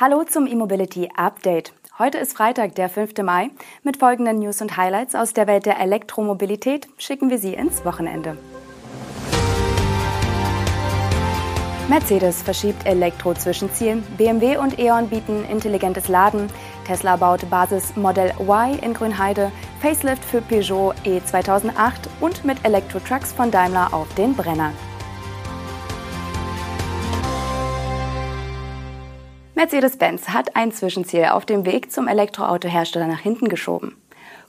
Hallo zum E-Mobility Update. Heute ist Freitag, der 5. Mai. Mit folgenden News und Highlights aus der Welt der Elektromobilität schicken wir Sie ins Wochenende. Mercedes verschiebt Elektro-Zwischenziel, BMW und E.ON bieten intelligentes Laden, Tesla baut Basis Model Y in Grünheide, Facelift für Peugeot E2008 und mit Elektro-Trucks von Daimler auf den Brenner. Mercedes-Benz hat ein Zwischenziel auf dem Weg zum Elektroautohersteller nach hinten geschoben.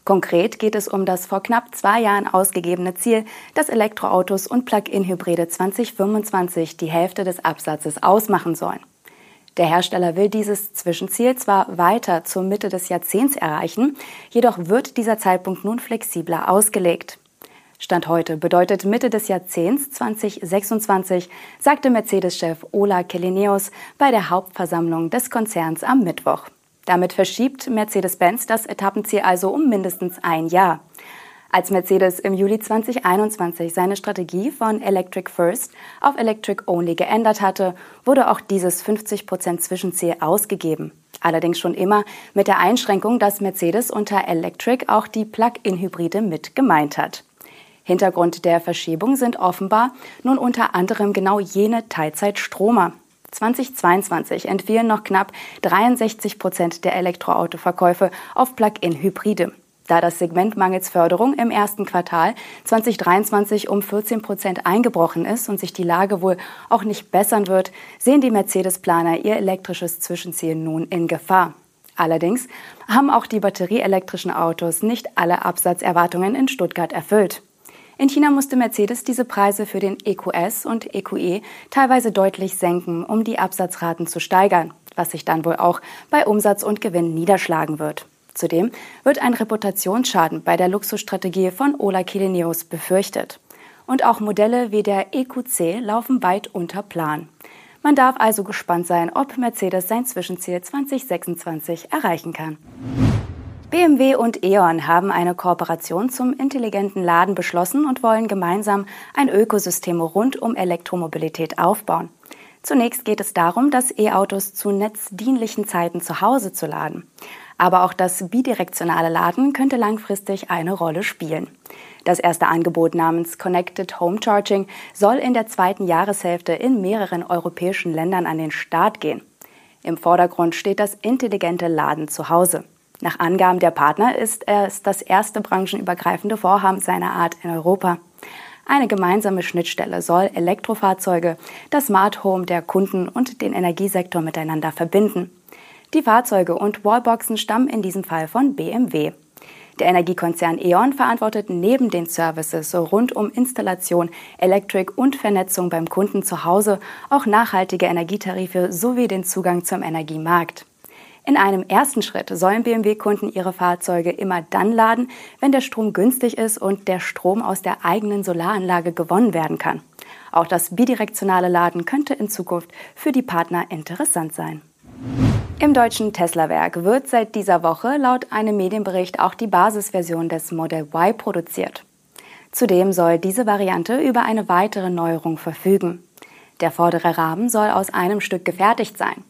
Konkret geht es um das vor knapp zwei Jahren ausgegebene Ziel, dass Elektroautos und Plug-in-Hybride 2025 die Hälfte des Absatzes ausmachen sollen. Der Hersteller will dieses Zwischenziel zwar weiter zur Mitte des Jahrzehnts erreichen, jedoch wird dieser Zeitpunkt nun flexibler ausgelegt. Stand heute bedeutet Mitte des Jahrzehnts 2026, sagte Mercedes-Chef Ola Kelineus bei der Hauptversammlung des Konzerns am Mittwoch. Damit verschiebt Mercedes-Benz das Etappenziel also um mindestens ein Jahr. Als Mercedes im Juli 2021 seine Strategie von Electric First auf Electric Only geändert hatte, wurde auch dieses 50% Zwischenziel ausgegeben. Allerdings schon immer mit der Einschränkung, dass Mercedes unter Electric auch die Plug-in-Hybride mit gemeint hat. Hintergrund der Verschiebung sind offenbar nun unter anderem genau jene Teilzeitstromer. 2022 entfielen noch knapp 63 Prozent der Elektroautoverkäufe auf Plug-in-Hybride. Da das Segment mangels Förderung im ersten Quartal 2023 um 14 Prozent eingebrochen ist und sich die Lage wohl auch nicht bessern wird, sehen die Mercedes-Planer ihr elektrisches Zwischenziel nun in Gefahr. Allerdings haben auch die batterieelektrischen Autos nicht alle Absatzerwartungen in Stuttgart erfüllt. In China musste Mercedes diese Preise für den EQS und EQE teilweise deutlich senken, um die Absatzraten zu steigern, was sich dann wohl auch bei Umsatz und Gewinn niederschlagen wird. Zudem wird ein Reputationsschaden bei der Luxusstrategie von Ola Kilineos befürchtet. Und auch Modelle wie der EQC laufen weit unter Plan. Man darf also gespannt sein, ob Mercedes sein Zwischenziel 2026 erreichen kann. BMW und E.ON haben eine Kooperation zum intelligenten Laden beschlossen und wollen gemeinsam ein Ökosystem rund um Elektromobilität aufbauen. Zunächst geht es darum, dass E-Autos zu netzdienlichen Zeiten zu Hause zu laden. Aber auch das bidirektionale Laden könnte langfristig eine Rolle spielen. Das erste Angebot namens Connected Home Charging soll in der zweiten Jahreshälfte in mehreren europäischen Ländern an den Start gehen. Im Vordergrund steht das intelligente Laden zu Hause. Nach Angaben der Partner ist es das erste branchenübergreifende Vorhaben seiner Art in Europa. Eine gemeinsame Schnittstelle soll Elektrofahrzeuge, das Smart Home der Kunden und den Energiesektor miteinander verbinden. Die Fahrzeuge und Wallboxen stammen in diesem Fall von BMW. Der Energiekonzern E.ON verantwortet neben den Services rund um Installation, Elektrik und Vernetzung beim Kunden zu Hause auch nachhaltige Energietarife sowie den Zugang zum Energiemarkt. In einem ersten Schritt sollen BMW-Kunden ihre Fahrzeuge immer dann laden, wenn der Strom günstig ist und der Strom aus der eigenen Solaranlage gewonnen werden kann. Auch das bidirektionale Laden könnte in Zukunft für die Partner interessant sein. Im deutschen Tesla-Werk wird seit dieser Woche laut einem Medienbericht auch die Basisversion des Model Y produziert. Zudem soll diese Variante über eine weitere Neuerung verfügen. Der vordere Rahmen soll aus einem Stück gefertigt sein.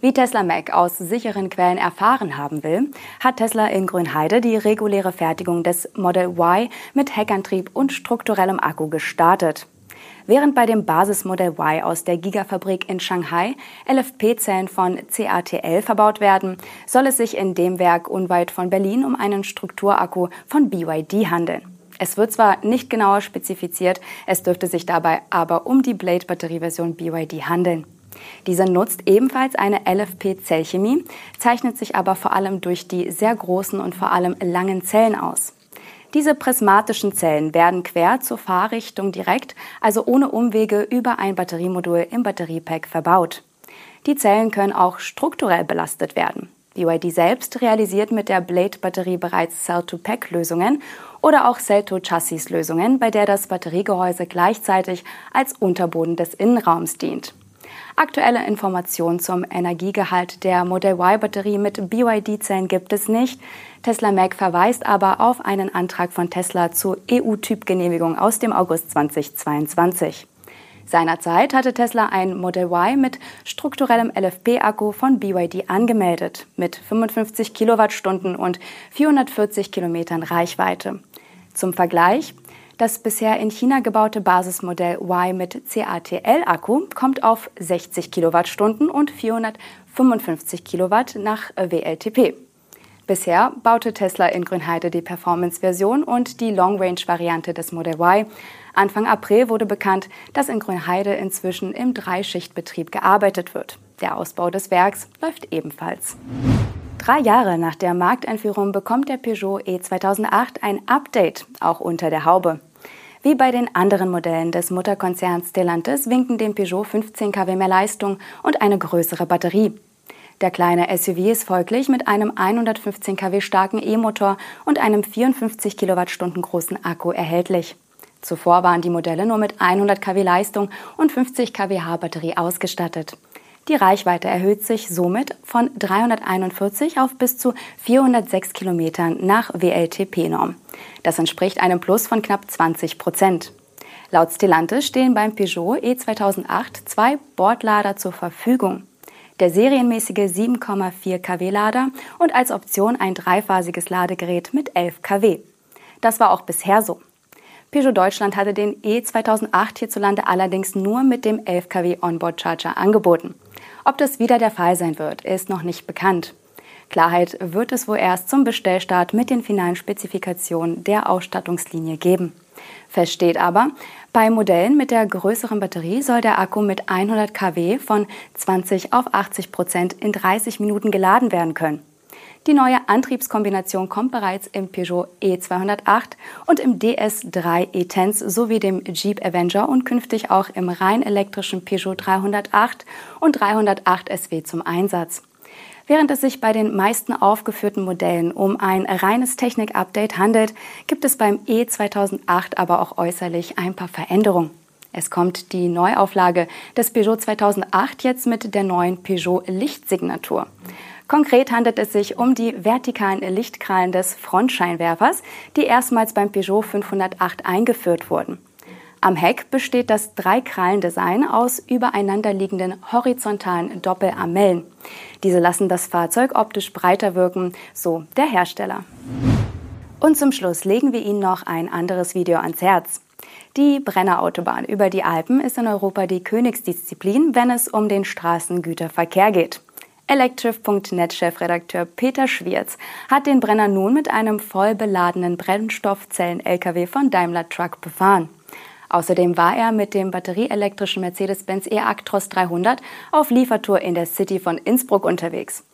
Wie Tesla Mac aus sicheren Quellen erfahren haben will, hat Tesla in Grünheide die reguläre Fertigung des Model Y mit Heckantrieb und strukturellem Akku gestartet. Während bei dem Basismodell Y aus der Gigafabrik in Shanghai LFP-Zellen von CATL verbaut werden, soll es sich in dem Werk unweit von Berlin um einen Strukturakku von BYD handeln. Es wird zwar nicht genauer spezifiziert, es dürfte sich dabei aber um die Blade-Batterieversion BYD handeln. Diese nutzt ebenfalls eine LFP-Zellchemie, zeichnet sich aber vor allem durch die sehr großen und vor allem langen Zellen aus. Diese prismatischen Zellen werden quer zur Fahrrichtung direkt, also ohne Umwege über ein Batteriemodul im Batteriepack verbaut. Die Zellen können auch strukturell belastet werden. BYD selbst realisiert mit der Blade-Batterie bereits Cell-to-Pack-Lösungen oder auch Cell-to-Chassis-Lösungen, bei der das Batteriegehäuse gleichzeitig als Unterboden des Innenraums dient. Aktuelle Informationen zum Energiegehalt der Model Y-Batterie mit BYD-Zellen gibt es nicht. Tesla Mac verweist aber auf einen Antrag von Tesla zur EU-Typgenehmigung aus dem August 2022. Seinerzeit hatte Tesla ein Model Y mit strukturellem LFP-Akku von BYD angemeldet, mit 55 Kilowattstunden und 440 Kilometern Reichweite. Zum Vergleich, das bisher in China gebaute Basismodell Y mit CATL-Akku kommt auf 60 Kilowattstunden und 455 Kilowatt nach WLTP. Bisher baute Tesla in Grünheide die Performance-Version und die Long-Range-Variante des Model Y. Anfang April wurde bekannt, dass in Grünheide inzwischen im Dreischichtbetrieb gearbeitet wird. Der Ausbau des Werks läuft ebenfalls. Drei Jahre nach der Markteinführung bekommt der Peugeot E2008 ein Update, auch unter der Haube. Wie bei den anderen Modellen des Mutterkonzerns Stellantis winken dem Peugeot 15 kW mehr Leistung und eine größere Batterie. Der kleine SUV ist folglich mit einem 115 kW starken E-Motor und einem 54 Kilowattstunden großen Akku erhältlich. Zuvor waren die Modelle nur mit 100 kW Leistung und 50 kWh Batterie ausgestattet. Die Reichweite erhöht sich somit von 341 auf bis zu 406 Kilometern nach WLTP-Norm. Das entspricht einem Plus von knapp 20 Prozent. Laut Stellantis stehen beim Peugeot E2008 zwei Bordlader zur Verfügung der serienmäßige 7,4 kW Lader und als Option ein dreiphasiges Ladegerät mit 11 kW. Das war auch bisher so. Peugeot Deutschland hatte den E2008 hierzulande allerdings nur mit dem 11 kW Onboard Charger angeboten. Ob das wieder der Fall sein wird, ist noch nicht bekannt. Klarheit wird es wohl erst zum Bestellstart mit den finalen Spezifikationen der Ausstattungslinie geben. Fest steht aber, bei Modellen mit der größeren Batterie soll der Akku mit 100 kW von 20 auf 80 Prozent in 30 Minuten geladen werden können. Die neue Antriebskombination kommt bereits im Peugeot E208 und im DS3 E-Tense sowie dem Jeep Avenger und künftig auch im rein elektrischen Peugeot 308 und 308 SW zum Einsatz. Während es sich bei den meisten aufgeführten Modellen um ein reines Technik-Update handelt, gibt es beim E2008 aber auch äußerlich ein paar Veränderungen. Es kommt die Neuauflage des Peugeot 2008 jetzt mit der neuen Peugeot Lichtsignatur. Konkret handelt es sich um die vertikalen Lichtkrallen des Frontscheinwerfers, die erstmals beim Peugeot 508 eingeführt wurden. Am Heck besteht das Dreikrallendesign aus übereinanderliegenden horizontalen Doppelamellen. Diese lassen das Fahrzeug optisch breiter wirken, so der Hersteller. Und zum Schluss legen wir Ihnen noch ein anderes Video ans Herz. Die Brennerautobahn über die Alpen ist in Europa die Königsdisziplin, wenn es um den Straßengüterverkehr geht. Electriv.net-Chefredakteur Peter Schwierz hat den Brenner nun mit einem voll beladenen Brennstoffzellen-LKW von Daimler Truck befahren. Außerdem war er mit dem batterieelektrischen Mercedes-Benz E-Actros 300 auf Liefertour in der City von Innsbruck unterwegs.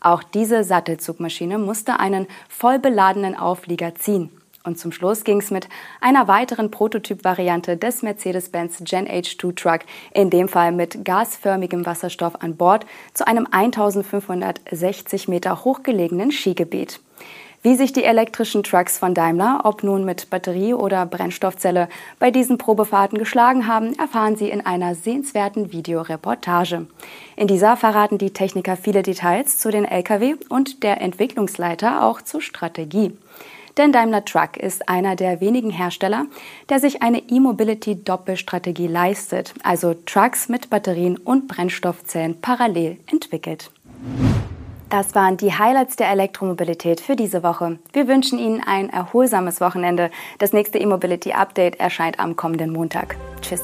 Auch diese Sattelzugmaschine musste einen voll beladenen Auflieger ziehen. Und zum Schluss ging es mit einer weiteren Prototyp-Variante des Mercedes-Benz Gen H2 Truck, in dem Fall mit gasförmigem Wasserstoff an Bord, zu einem 1560 Meter hochgelegenen Skigebiet. Wie sich die elektrischen Trucks von Daimler, ob nun mit Batterie oder Brennstoffzelle, bei diesen Probefahrten geschlagen haben, erfahren Sie in einer sehenswerten Videoreportage. In dieser verraten die Techniker viele Details zu den Lkw und der Entwicklungsleiter auch zur Strategie. Denn Daimler Truck ist einer der wenigen Hersteller, der sich eine E-Mobility-Doppelstrategie leistet, also Trucks mit Batterien und Brennstoffzellen parallel entwickelt. Das waren die Highlights der Elektromobilität für diese Woche. Wir wünschen Ihnen ein erholsames Wochenende. Das nächste E-Mobility Update erscheint am kommenden Montag. Tschüss.